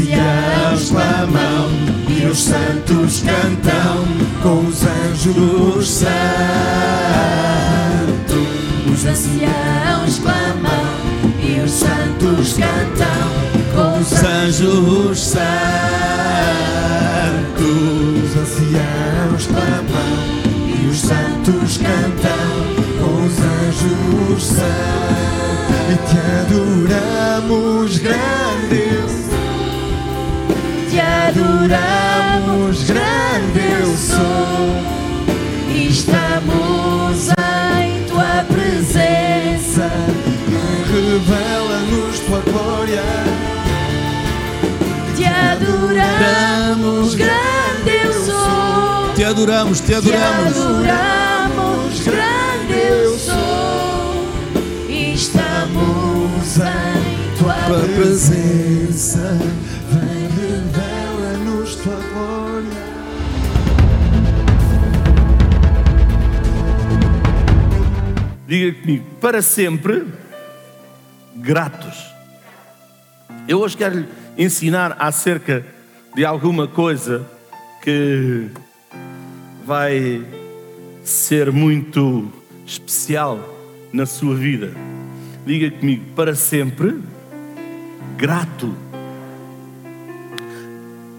anciãos clamam e os santos cantam, com os anjos santos. Os anciãos clamam e os santos cantam com os Os anjos santos. Adoramos, grande eu sou. Estamos em tua presença. Revela-nos tua glória. Te adoramos, grande eu sou. Te adoramos, te Te adoramos. adoramos, grande eu sou. Estamos em Tua presença Diga comigo, para sempre gratos. Eu hoje quero lhe ensinar acerca de alguma coisa que vai ser muito especial na sua vida. Diga comigo, para sempre grato.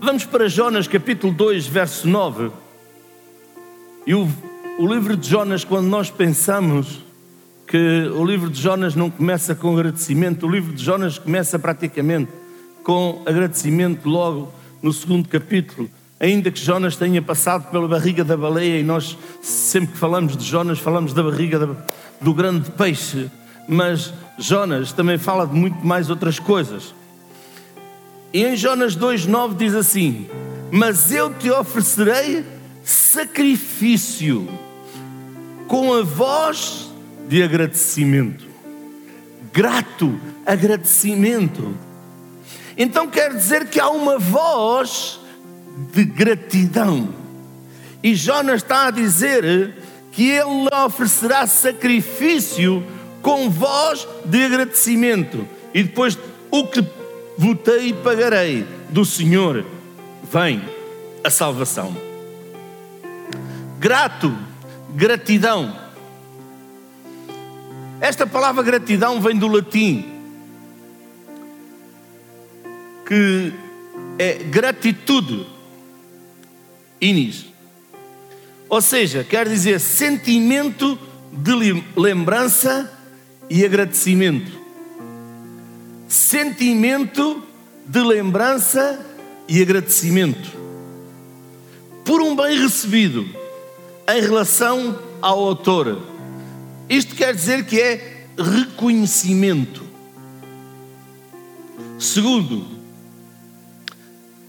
Vamos para Jonas capítulo 2, verso 9. E o, o livro de Jonas, quando nós pensamos que o livro de Jonas não começa com agradecimento, o livro de Jonas começa praticamente com agradecimento logo no segundo capítulo. Ainda que Jonas tenha passado pela barriga da baleia, e nós sempre que falamos de Jonas, falamos da barriga da- do grande peixe, mas Jonas também fala de muito mais outras coisas. E em Jonas 2,9 diz assim: Mas eu te oferecerei sacrifício com a voz de agradecimento. Grato agradecimento. Então quer dizer que há uma voz de gratidão. E Jonas está a dizer que ele oferecerá sacrifício com voz de agradecimento. E depois, o que votei e pagarei do Senhor, vem a salvação. Grato, gratidão. Esta palavra gratidão vem do latim, que é gratitude, inis. Ou seja, quer dizer sentimento de lem- lembrança e agradecimento. Sentimento de lembrança e agradecimento. Por um bem recebido em relação ao autor. Isto quer dizer que é reconhecimento. Segundo,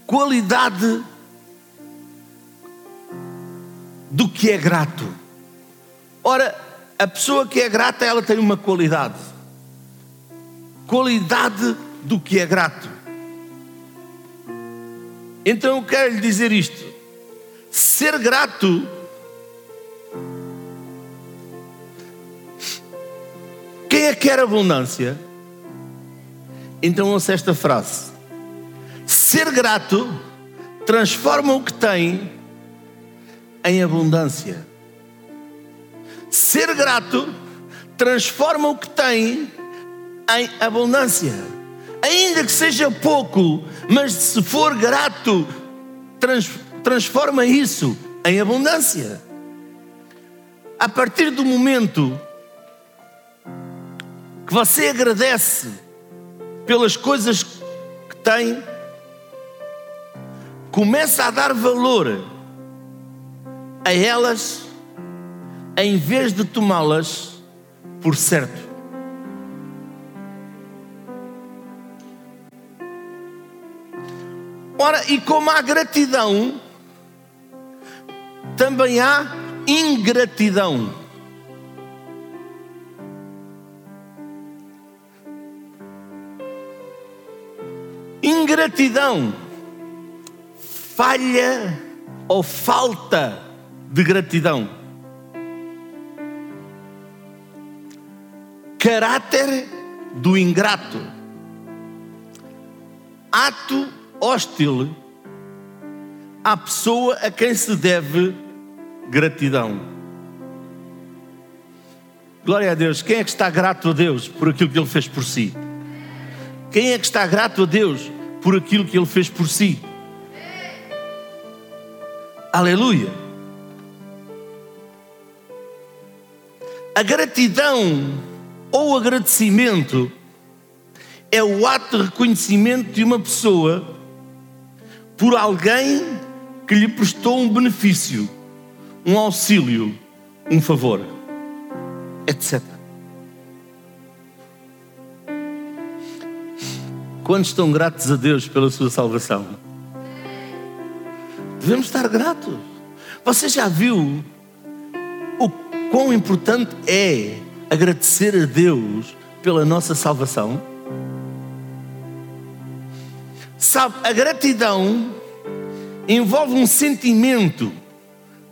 qualidade do que é grato. Ora, a pessoa que é grata, ela tem uma qualidade. Qualidade do que é grato. Então eu quero lhe dizer isto: ser grato que quer abundância? Então ouça esta frase: ser grato transforma o que tem em abundância. Ser grato transforma o que tem em abundância. Ainda que seja pouco, mas se for grato, trans, transforma isso em abundância. A partir do momento que você agradece pelas coisas que tem, começa a dar valor a elas em vez de tomá-las por certo. Ora, e como há gratidão, também há ingratidão. Ingratidão, falha ou falta de gratidão. Caráter do ingrato. Ato hostil à pessoa a quem se deve gratidão. Glória a Deus. Quem é que está grato a Deus por aquilo que Ele fez por si? Quem é que está grato a Deus por aquilo que Ele fez por si? Aleluia. A gratidão ou agradecimento é o ato de reconhecimento de uma pessoa por alguém que lhe prestou um benefício, um auxílio, um favor, etc. Quantos estão gratos a Deus pela sua salvação? Devemos estar gratos. Você já viu o quão importante é agradecer a Deus pela nossa salvação? Sabe, a gratidão envolve um sentimento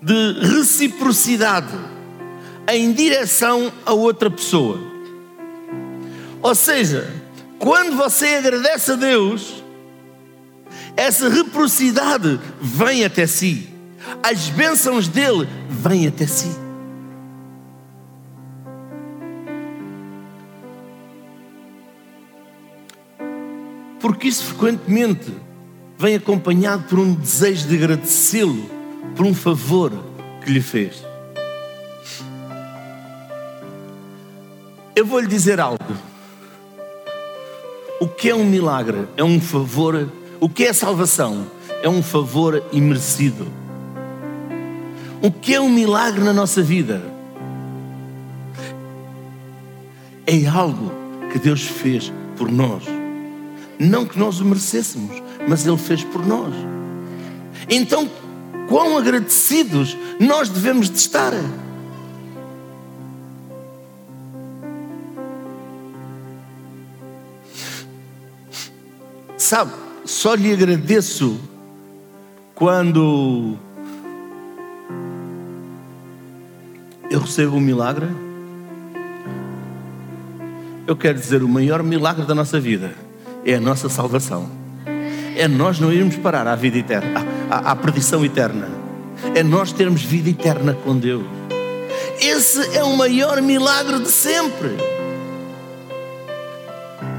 de reciprocidade em direção a outra pessoa. Ou seja, quando você agradece a Deus, essa reciprocidade vem até si, as bênçãos dele vêm até si. Porque isso frequentemente vem acompanhado por um desejo de agradecê-lo por um favor que lhe fez. Eu vou lhe dizer algo. O que é um milagre? É um favor. O que é salvação? É um favor imerecido. O que é um milagre na nossa vida? É algo que Deus fez por nós. Não que nós o merecêssemos, mas Ele fez por nós. Então, quão agradecidos nós devemos de estar. Sabe, só lhe agradeço quando eu recebo um milagre. Eu quero dizer, o maior milagre da nossa vida é a nossa salvação. É nós não irmos parar à vida eterna, à, à perdição eterna. É nós termos vida eterna com Deus. Esse é o maior milagre de sempre.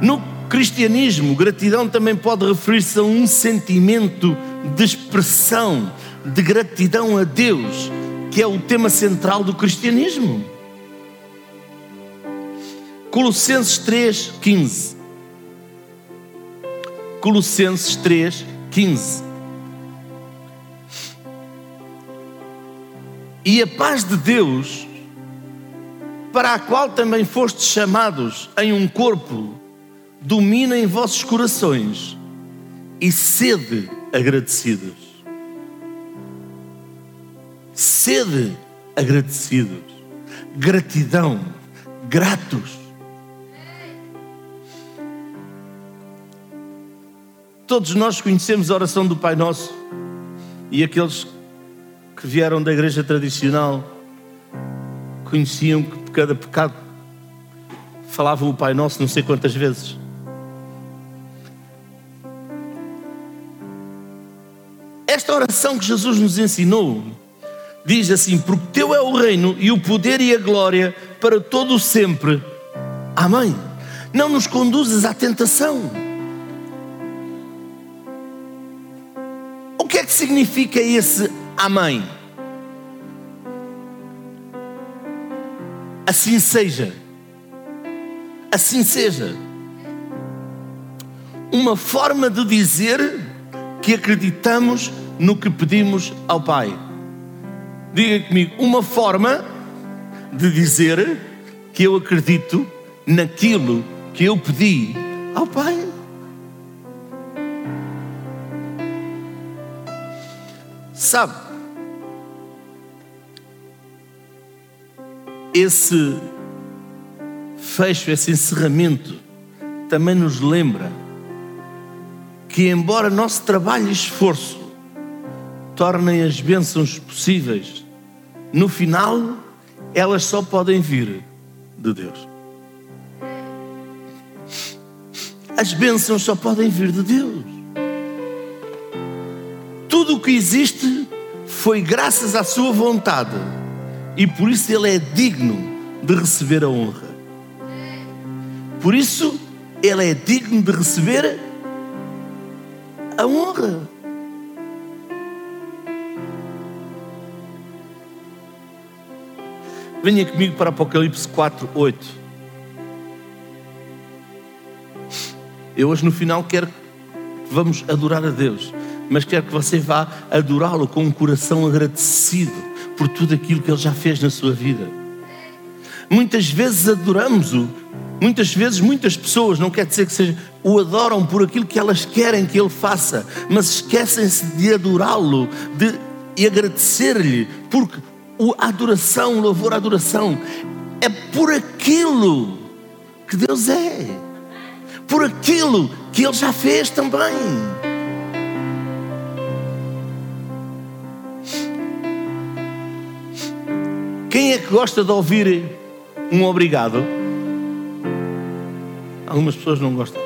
No cristianismo, gratidão também pode referir-se a um sentimento de expressão de gratidão a Deus, que é o tema central do cristianismo. Colossenses 3, 15. Colossenses 3, 15. E a paz de Deus, para a qual também fostes chamados em um corpo, domina em vossos corações e sede agradecidos. Sede agradecidos. Gratidão. Gratos. Todos nós conhecemos a oração do Pai Nosso e aqueles que vieram da igreja tradicional conheciam que cada pecado falavam o Pai Nosso não sei quantas vezes. Esta oração que Jesus nos ensinou diz assim: Porque teu é o reino e o poder e a glória para todo o sempre. Amém. Não nos conduzes à tentação. O que é que significa esse amém? Assim seja. Assim seja. Uma forma de dizer que acreditamos no que pedimos ao Pai. Diga comigo, uma forma de dizer que eu acredito naquilo que eu pedi ao Pai. Sabe, esse fecho, esse encerramento, também nos lembra que, embora nosso trabalho e esforço tornem as bênçãos possíveis, no final elas só podem vir de Deus. As bênçãos só podem vir de Deus. Tudo o que existe foi graças à Sua vontade e por isso Ele é digno de receber a honra. Por isso Ele é digno de receber a honra. Venha comigo para Apocalipse 4, 8. Eu hoje no final quero que vamos adorar a Deus, mas quero que você vá adorá-lo com um coração agradecido por tudo aquilo que Ele já fez na sua vida. Muitas vezes adoramos-o, muitas vezes muitas pessoas, não quer dizer que seja, o adoram por aquilo que elas querem que Ele faça, mas esquecem-se de adorá-lo, de e agradecer-lhe, porque a adoração, o louvor, a adoração é por aquilo que Deus é, por aquilo que Ele já fez também. Quem é que gosta de ouvir um obrigado? Algumas pessoas não gostam.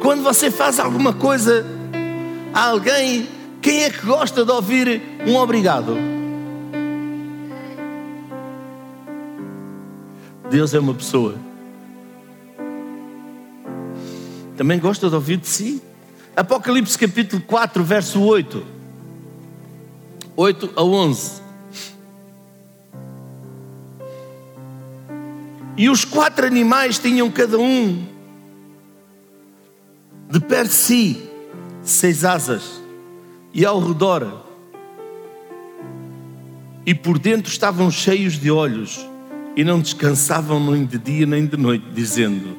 Quando você faz alguma coisa a alguém, quem é que gosta de ouvir um obrigado? Deus é uma pessoa. Também gosta de ouvir de si. Apocalipse capítulo 4, verso 8. 8 a 11. E os quatro animais tinham cada um de per si seis asas, e ao redor, e por dentro estavam cheios de olhos, e não descansavam nem de dia nem de noite, dizendo: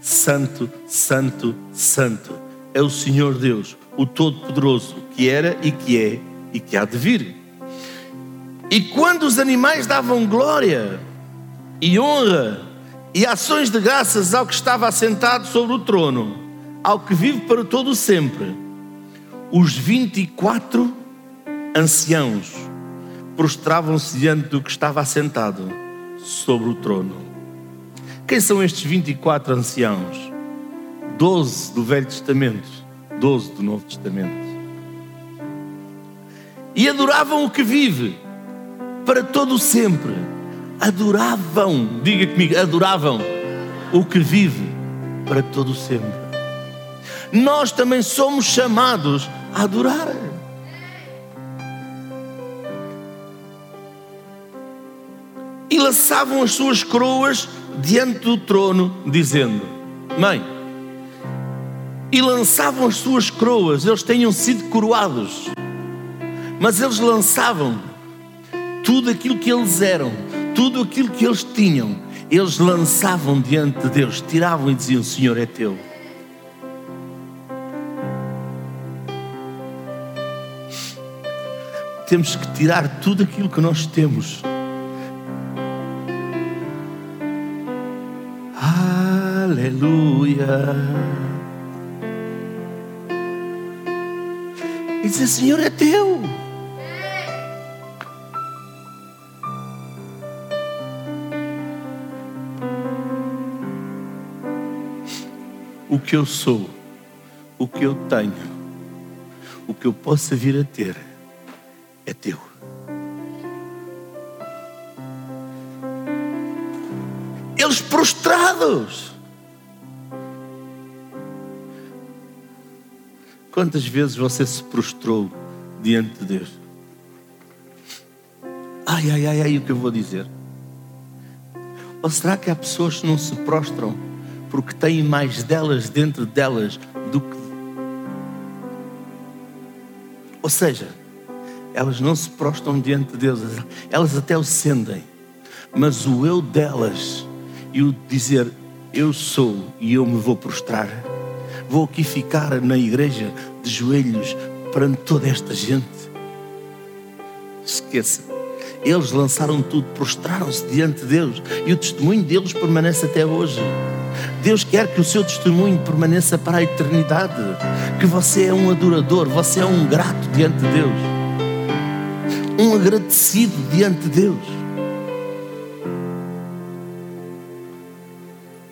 Santo, Santo, Santo é o Senhor Deus, o Todo-Poderoso, que era e que é e que há de vir. E quando os animais davam glória e honra e ações de graças ao que estava assentado sobre o trono, ao que vive para todo sempre, os 24 anciãos prostravam-se diante do que estava assentado sobre o trono. Quem são estes 24 anciãos? Doze do Velho Testamento, doze do Novo Testamento. E adoravam o que vive para todo o sempre. Adoravam, diga comigo, adoravam o que vive para todo o sempre. Nós também somos chamados a adorar. E lançavam as suas coroas diante do trono, dizendo: Mãe, e lançavam as suas coroas, eles tenham sido coroados, mas eles lançavam tudo aquilo que eles eram, tudo aquilo que eles tinham, eles lançavam diante de Deus, tiravam e diziam: Senhor é teu. Temos que tirar tudo aquilo que nós temos. Aleluia. E dizer: Senhor é teu. o que eu sou, o que eu tenho, o que eu possa vir a ter, é teu. Eles prostrados. Quantas vezes você se prostrou diante de Deus? Ai, ai, ai, ai, o que eu vou dizer? Ou será que há pessoas que não se prostram porque têm mais delas dentro delas do que. Ou seja, elas não se prostram diante de Deus, elas até o sentem, mas o eu delas e o dizer eu sou e eu me vou prostrar, vou aqui ficar na igreja de joelhos perante toda esta gente. Esqueça. Eles lançaram tudo, prostraram-se diante de Deus e o testemunho deles permanece até hoje. Deus quer que o seu testemunho permaneça para a eternidade. Que você é um adorador, você é um grato diante de Deus. Um agradecido diante de Deus.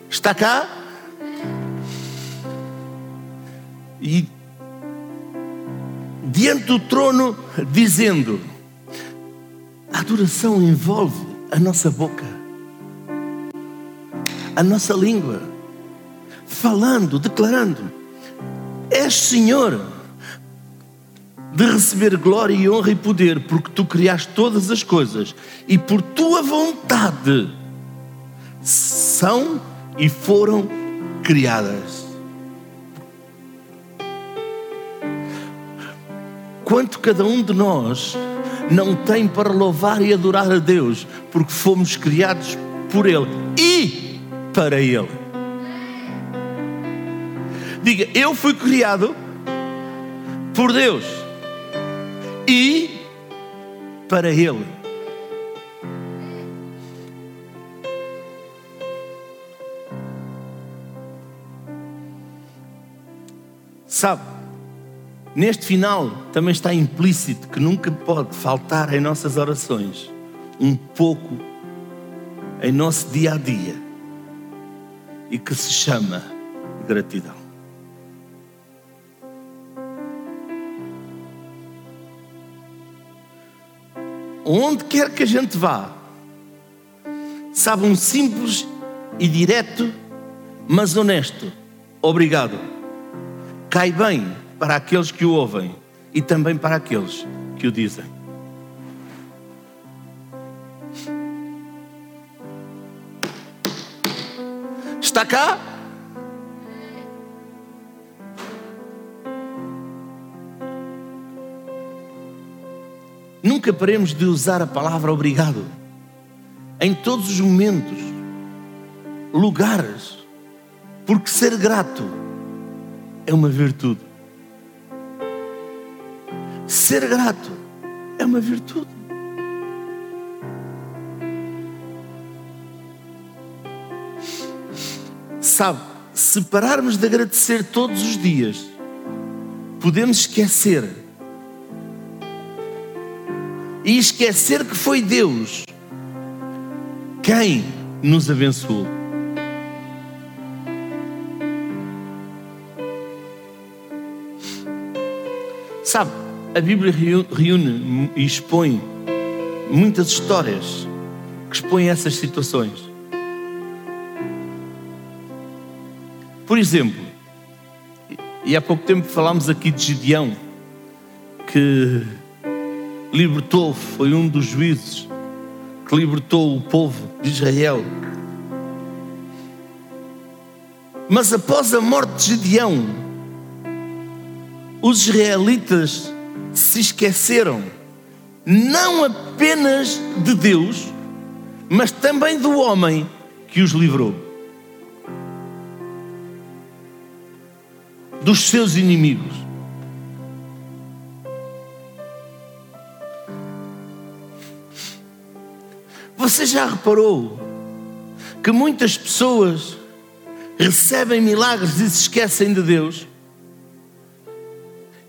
Está cá? E diante do trono, dizendo: a adoração envolve a nossa boca, a nossa língua, falando, declarando: És Senhor, de receber glória e honra e poder, porque tu criaste todas as coisas e por tua vontade são e foram criadas. Quanto cada um de nós não tem para louvar e adorar a Deus, porque fomos criados por Ele e para Ele. Diga, eu fui criado por Deus e para Ele. Sabe, neste final também está implícito que nunca pode faltar em nossas orações um pouco em nosso dia a dia e que se chama gratidão. Onde quer que a gente vá, sabe um simples e direto, mas honesto, obrigado. Cai bem para aqueles que o ouvem e também para aqueles que o dizem. Está cá? Nunca paremos de usar a palavra obrigado. Em todos os momentos, lugares, porque ser grato é uma virtude. Ser grato é uma virtude. Sabe, se pararmos de agradecer todos os dias, podemos esquecer e esquecer que foi Deus quem nos abençoou. Sabe, a Bíblia reúne e expõe muitas histórias que expõem essas situações. Por exemplo, e há pouco tempo falámos aqui de Gideão, que libertou, foi um dos juízes que libertou o povo de Israel. Mas após a morte de Gideão, os israelitas se esqueceram não apenas de Deus, mas também do homem que os livrou dos seus inimigos. Você já reparou que muitas pessoas recebem milagres e se esquecem de Deus?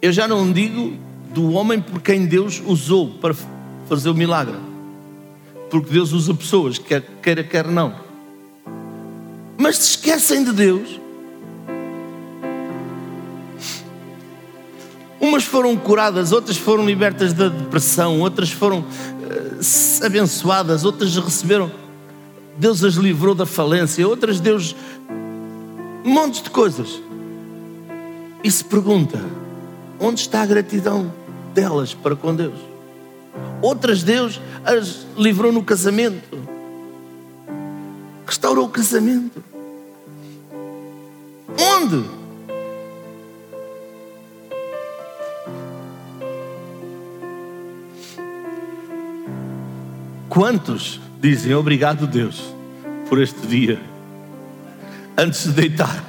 Eu já não digo do homem por quem Deus usou para fazer o milagre, porque Deus usa pessoas, quer queira, quer não, mas se esquecem de Deus. Umas foram curadas, outras foram libertas da depressão, outras foram uh, abençoadas, outras receberam. Deus as livrou da falência, outras Deus. Um monte de coisas. E se pergunta: onde está a gratidão delas para com Deus? Outras Deus as livrou no casamento, restaurou o casamento. Onde? Quantos dizem obrigado, Deus, por este dia, antes de deitar?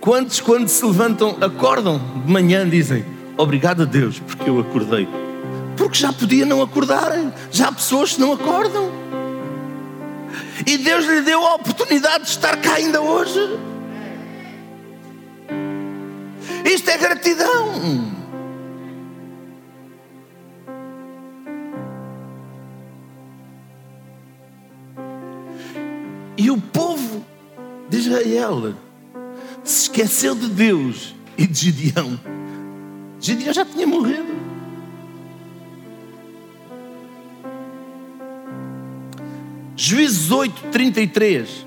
Quantos, quando se levantam, acordam de manhã, dizem obrigado a Deus, porque eu acordei? Porque já podia não acordarem, já há pessoas que não acordam. E Deus lhe deu a oportunidade de estar cá ainda hoje. Isto é gratidão. E o povo de Israel esqueceu de Deus e de Gideão. Gideão já tinha morrido. Juízes 8, 33.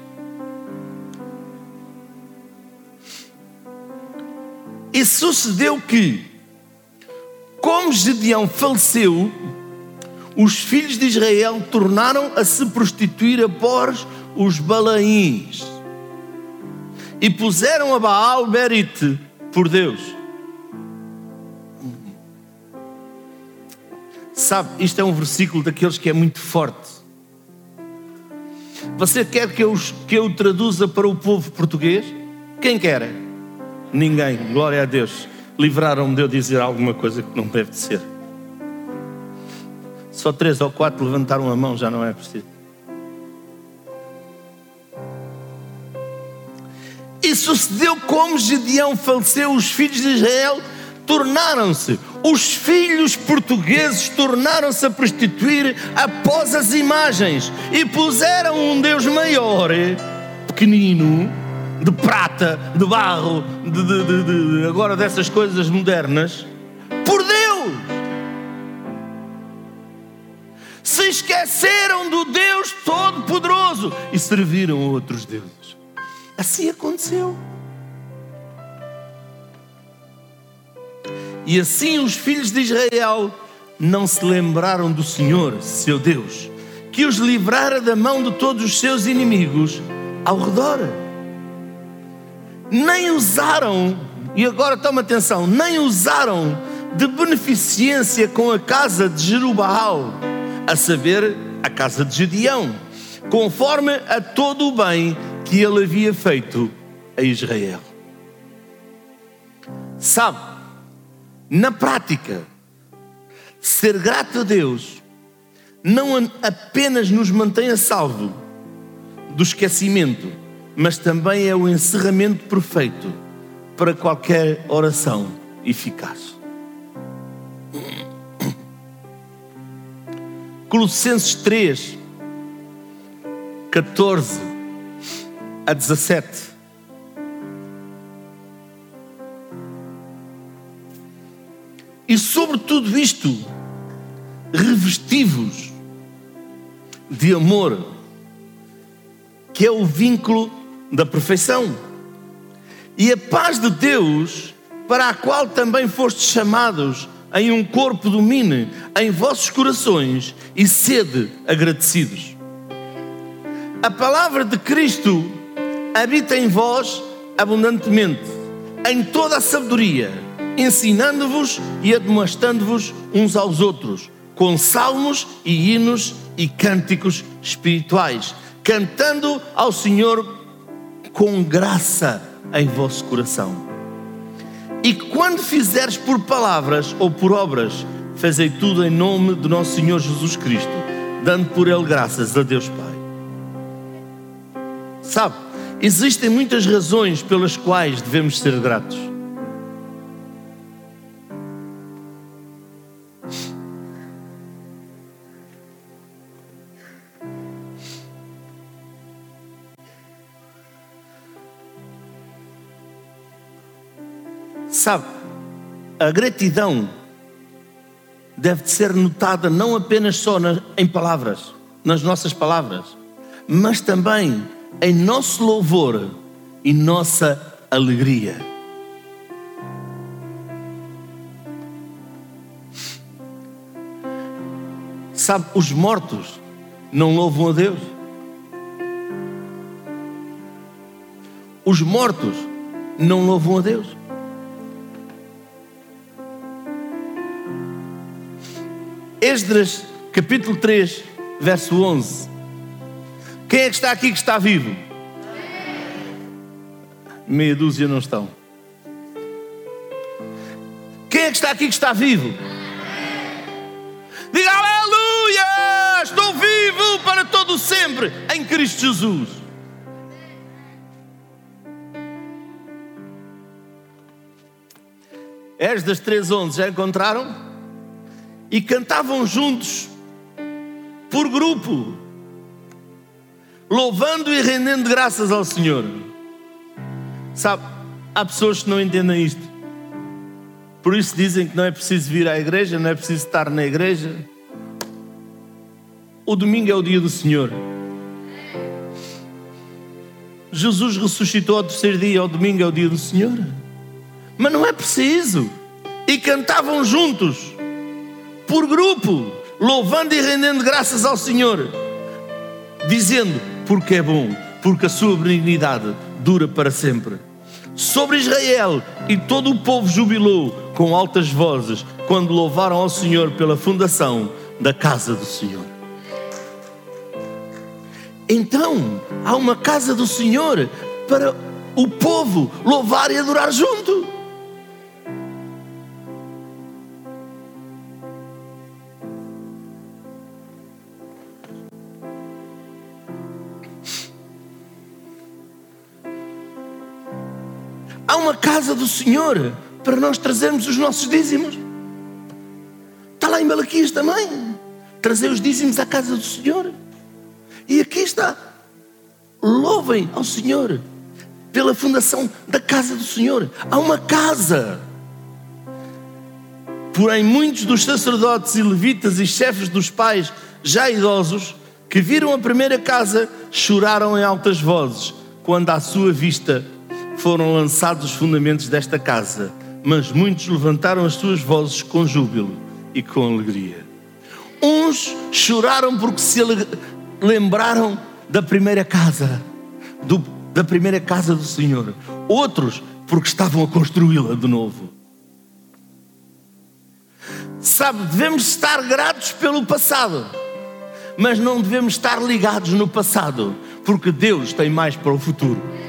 E sucedeu que, como Gideão faleceu, os filhos de Israel tornaram a se prostituir após os Balaíns e puseram a Baal Berite por Deus. Sabe, isto é um versículo daqueles que é muito forte. Você quer que eu, que eu traduza para o povo português? Quem quer? Ninguém, glória a Deus. Livraram-me de eu dizer alguma coisa que não deve ser. Só três ou quatro levantaram a mão, já não é preciso. E sucedeu como Gedeão faleceu, os filhos de Israel tornaram-se, os filhos portugueses tornaram-se a prostituir após as imagens e puseram um Deus maior, pequenino, de prata, de barro, de, de, de, agora dessas coisas modernas, por Deus. Se esqueceram do Deus Todo-Poderoso e serviram outros deuses. Assim aconteceu. E assim os filhos de Israel não se lembraram do Senhor, seu Deus, que os livrara da mão de todos os seus inimigos ao redor. Nem usaram, e agora toma atenção, nem usaram de beneficência com a casa de Jerubaal, a saber, a casa de Gedeão, conforme a todo o bem que ele havia feito a Israel. Sabe, na prática, ser grato a Deus não apenas nos mantém a salvo do esquecimento, mas também é o encerramento perfeito para qualquer oração eficaz. Colossenses 3, 14 a 17. E sobre tudo isto, revestivos de amor, que é o vínculo da perfeição, e a paz de Deus, para a qual também fostes chamados, em um corpo domine em vossos corações e sede agradecidos. A palavra de Cristo habita em vós abundantemente, em toda a sabedoria, ensinando-vos e admoestando-vos uns aos outros, com salmos e hinos e cânticos espirituais, cantando ao Senhor com graça em vosso coração. E quando fizeres por palavras ou por obras, fazei tudo em nome do nosso Senhor Jesus Cristo, dando por Ele graças a Deus Pai. Sabe, existem muitas razões pelas quais devemos ser gratos. Sabe, a gratidão deve ser notada não apenas só em palavras, nas nossas palavras, mas também em nosso louvor e nossa alegria. Sabe, os mortos não louvam a Deus. Os mortos não louvam a Deus. Esdras, capítulo 3, verso 11. Quem é que está aqui que está vivo? Meia dúzia não estão. Quem é que está aqui que está vivo? Diga aleluia! Estou vivo para todo sempre em Cristo Jesus. Esdras 3.11, já encontraram? e cantavam juntos, por grupo, louvando e rendendo graças ao Senhor. Sabe, há pessoas que não entendem isto. Por isso dizem que não é preciso vir à igreja, não é preciso estar na igreja. O domingo é o dia do Senhor. Jesus ressuscitou ao terceiro dia, o domingo é o dia do Senhor. Mas não é preciso. E cantavam juntos por grupo, louvando e rendendo graças ao Senhor, dizendo: Porque é bom, porque a sua benignidade dura para sempre. Sobre Israel e todo o povo jubilou com altas vozes quando louvaram ao Senhor pela fundação da casa do Senhor. Então, há uma casa do Senhor para o povo louvar e adorar junto. Uma casa do Senhor para nós trazermos os nossos dízimos. Está lá em Malaquias também. Trazer os dízimos à casa do Senhor. E aqui está. Louvem ao Senhor pela fundação da casa do Senhor. Há uma casa. Porém, muitos dos sacerdotes e levitas e chefes dos pais, já idosos, que viram a primeira casa, choraram em altas vozes, quando à sua vista foram lançados os fundamentos desta casa, mas muitos levantaram as suas vozes com júbilo e com alegria. Uns choraram porque se lembraram da primeira casa, do, da primeira casa do Senhor. Outros porque estavam a construí-la de novo. Sabe, devemos estar gratos pelo passado, mas não devemos estar ligados no passado, porque Deus tem mais para o futuro.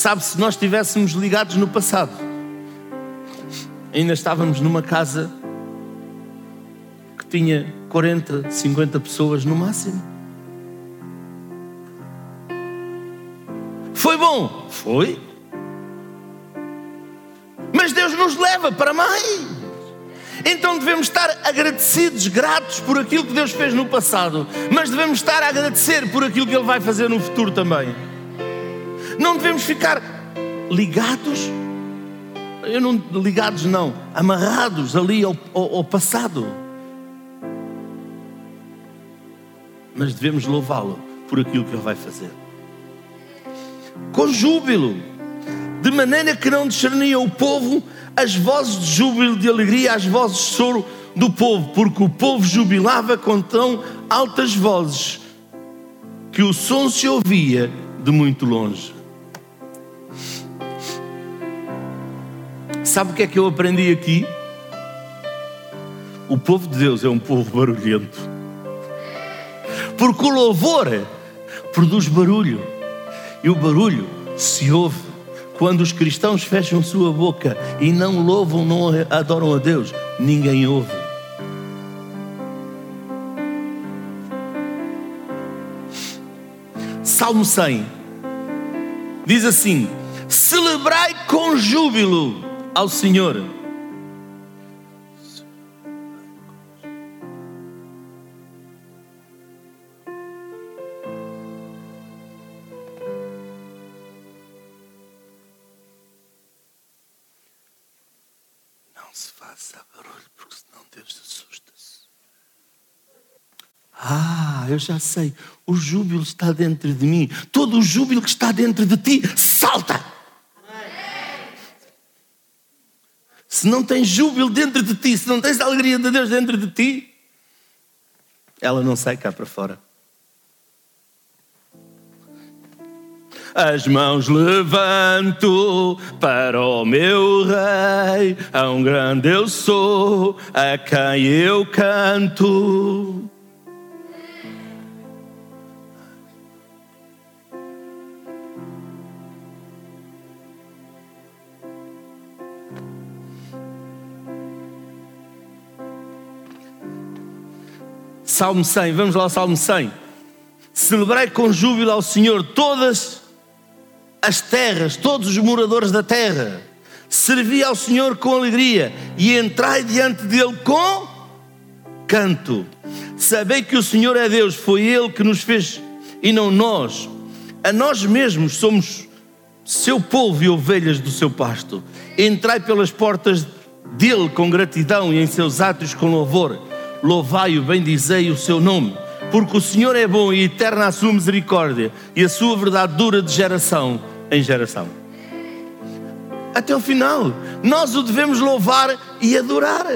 Sabe, se nós estivéssemos ligados no passado, ainda estávamos numa casa que tinha 40, 50 pessoas no máximo. Foi bom? Foi. Mas Deus nos leva para mais. Então devemos estar agradecidos, gratos por aquilo que Deus fez no passado, mas devemos estar a agradecer por aquilo que Ele vai fazer no futuro também. Não devemos ficar ligados, eu não ligados não, amarrados ali ao, ao, ao passado. Mas devemos louvá-lo por aquilo que ele vai fazer. Com júbilo, de maneira que não discernia o povo as vozes de júbilo, de alegria, as vozes de choro do povo, porque o povo jubilava com tão altas vozes que o som se ouvia de muito longe. Sabe o que é que eu aprendi aqui? O povo de Deus é um povo barulhento. Porque o louvor produz barulho. E o barulho se ouve quando os cristãos fecham sua boca e não louvam, não adoram a Deus. Ninguém ouve. Salmo 100 diz assim: Celebrai com júbilo ao Senhor. Não se faça barulho, porque senão Deus assusta-se. Ah, eu já sei. O júbilo está dentro de mim. Todo o júbilo que está dentro de ti salta. Se não tens júbilo dentro de ti, se não tens a alegria de Deus dentro de ti, ela não sai cá para fora. As mãos levanto para o meu rei, a um grande eu sou, a quem eu canto. Salmo 100, vamos lá ao Salmo 100. Celebrai com júbilo ao Senhor todas as terras, todos os moradores da terra. Servi ao Senhor com alegria e entrai diante dele com canto. Sabei que o Senhor é Deus, foi Ele que nos fez e não nós. A nós mesmos somos seu povo e ovelhas do seu pasto. Entrai pelas portas dele com gratidão e em seus atos com louvor. Louvai-o, bendizei o seu nome, porque o Senhor é bom e eterna a sua misericórdia, e a sua verdade dura de geração em geração. Até o final, nós o devemos louvar e adorar.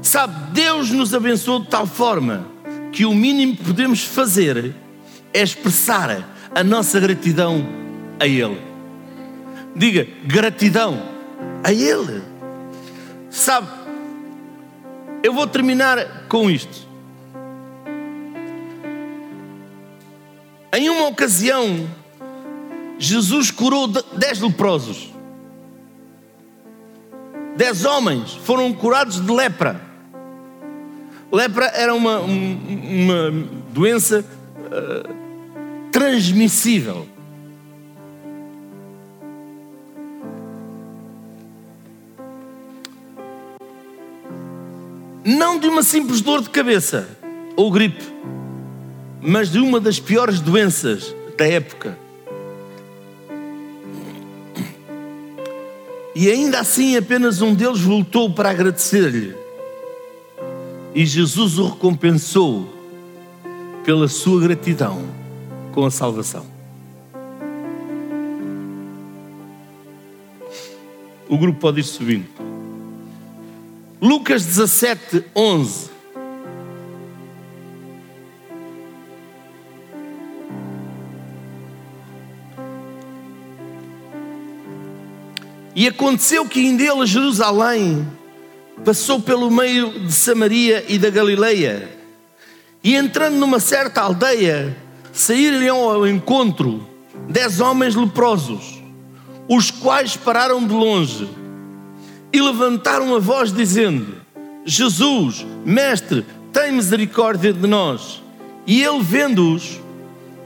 Sabe, Deus nos abençoou de tal forma que o mínimo que podemos fazer é expressar a nossa gratidão a Ele. Diga gratidão a Ele. Sabe, eu vou terminar com isto. Em uma ocasião, Jesus curou dez leprosos. Dez homens foram curados de lepra. Lepra era uma, uma doença uh, transmissível. Não de uma simples dor de cabeça ou gripe, mas de uma das piores doenças da época. E ainda assim, apenas um deles voltou para agradecer-lhe. E Jesus o recompensou pela sua gratidão com a salvação. O grupo pode ir subindo. Lucas 17, 11. E aconteceu que indo ele a Jerusalém, passou pelo meio de Samaria e da Galileia, e entrando numa certa aldeia, saíram-lhe ao encontro dez homens leprosos, os quais pararam de longe e levantaram a voz dizendo: Jesus, Mestre, tem misericórdia de nós. E ele, vendo-os,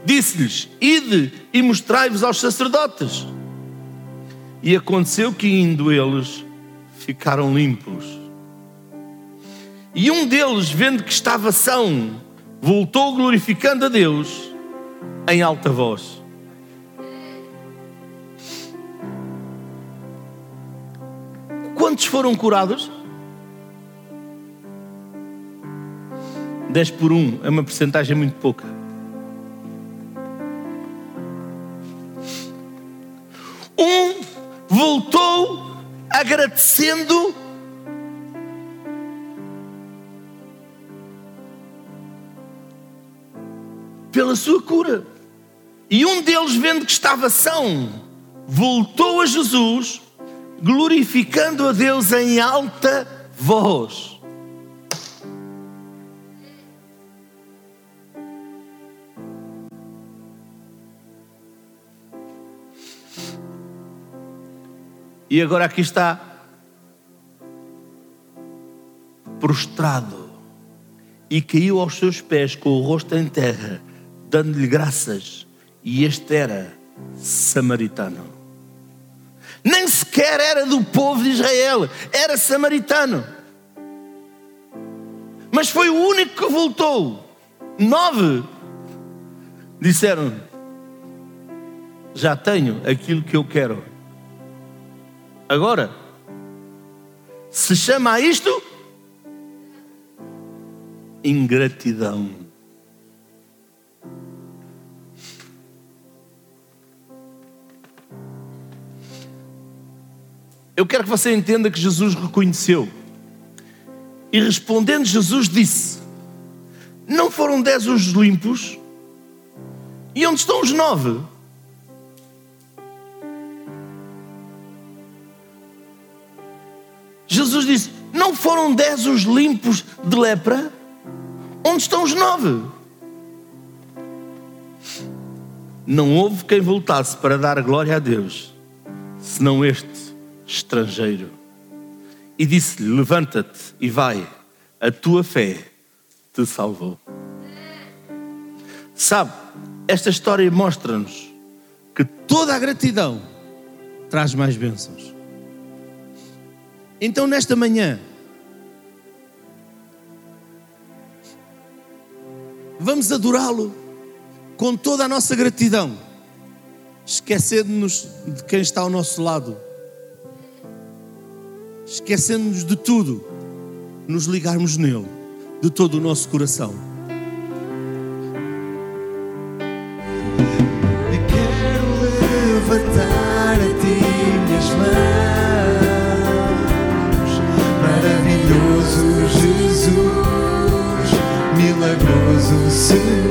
disse-lhes: Ide e mostrai-vos aos sacerdotes. E aconteceu que, indo eles, ficaram limpos. E um deles, vendo que estava são, voltou glorificando a Deus em alta voz. Quantos foram curados? 10 por 1 é uma porcentagem muito pouca. Um voltou agradecendo pela sua cura. E um deles, vendo que estava são, voltou a Jesus glorificando a Deus em alta voz. E agora aqui está prostrado e caiu aos seus pés com o rosto em terra, dando-lhe graças. E este era samaritano. Nem sequer era do povo de Israel, era samaritano. Mas foi o único que voltou. Nove disseram: Já tenho aquilo que eu quero. Agora, se chama a isto ingratidão. Eu quero que você entenda que Jesus reconheceu. E respondendo, Jesus disse: Não foram dez os limpos? E onde estão os nove? Jesus disse: Não foram dez os limpos de lepra? Onde estão os nove? Não houve quem voltasse para dar glória a Deus, senão este estrangeiro. E disse-lhe: Levanta-te e vai, a tua fé te salvou. Sabe, esta história mostra-nos que toda a gratidão traz mais bênçãos. Então, nesta manhã, vamos adorá-lo com toda a nossa gratidão, esquecendo-nos de quem está ao nosso lado, esquecendo-nos de tudo, nos ligarmos nele, de todo o nosso coração. Quero levantar a ti minhas mãos. Maravilhoso Jesus, milagroso Senhor.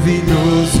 Maravilhoso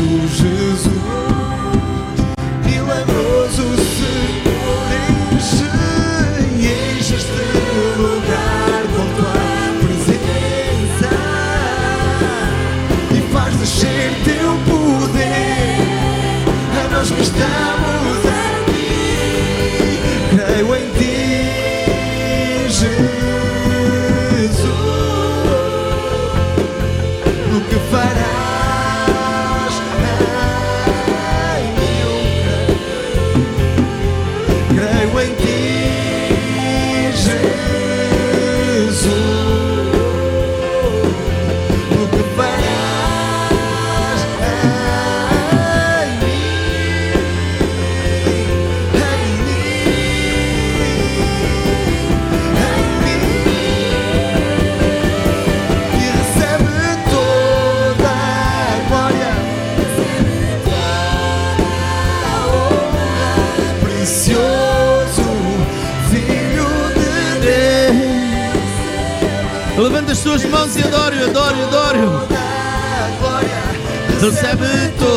mãos e adore, adore, adore. toda glória.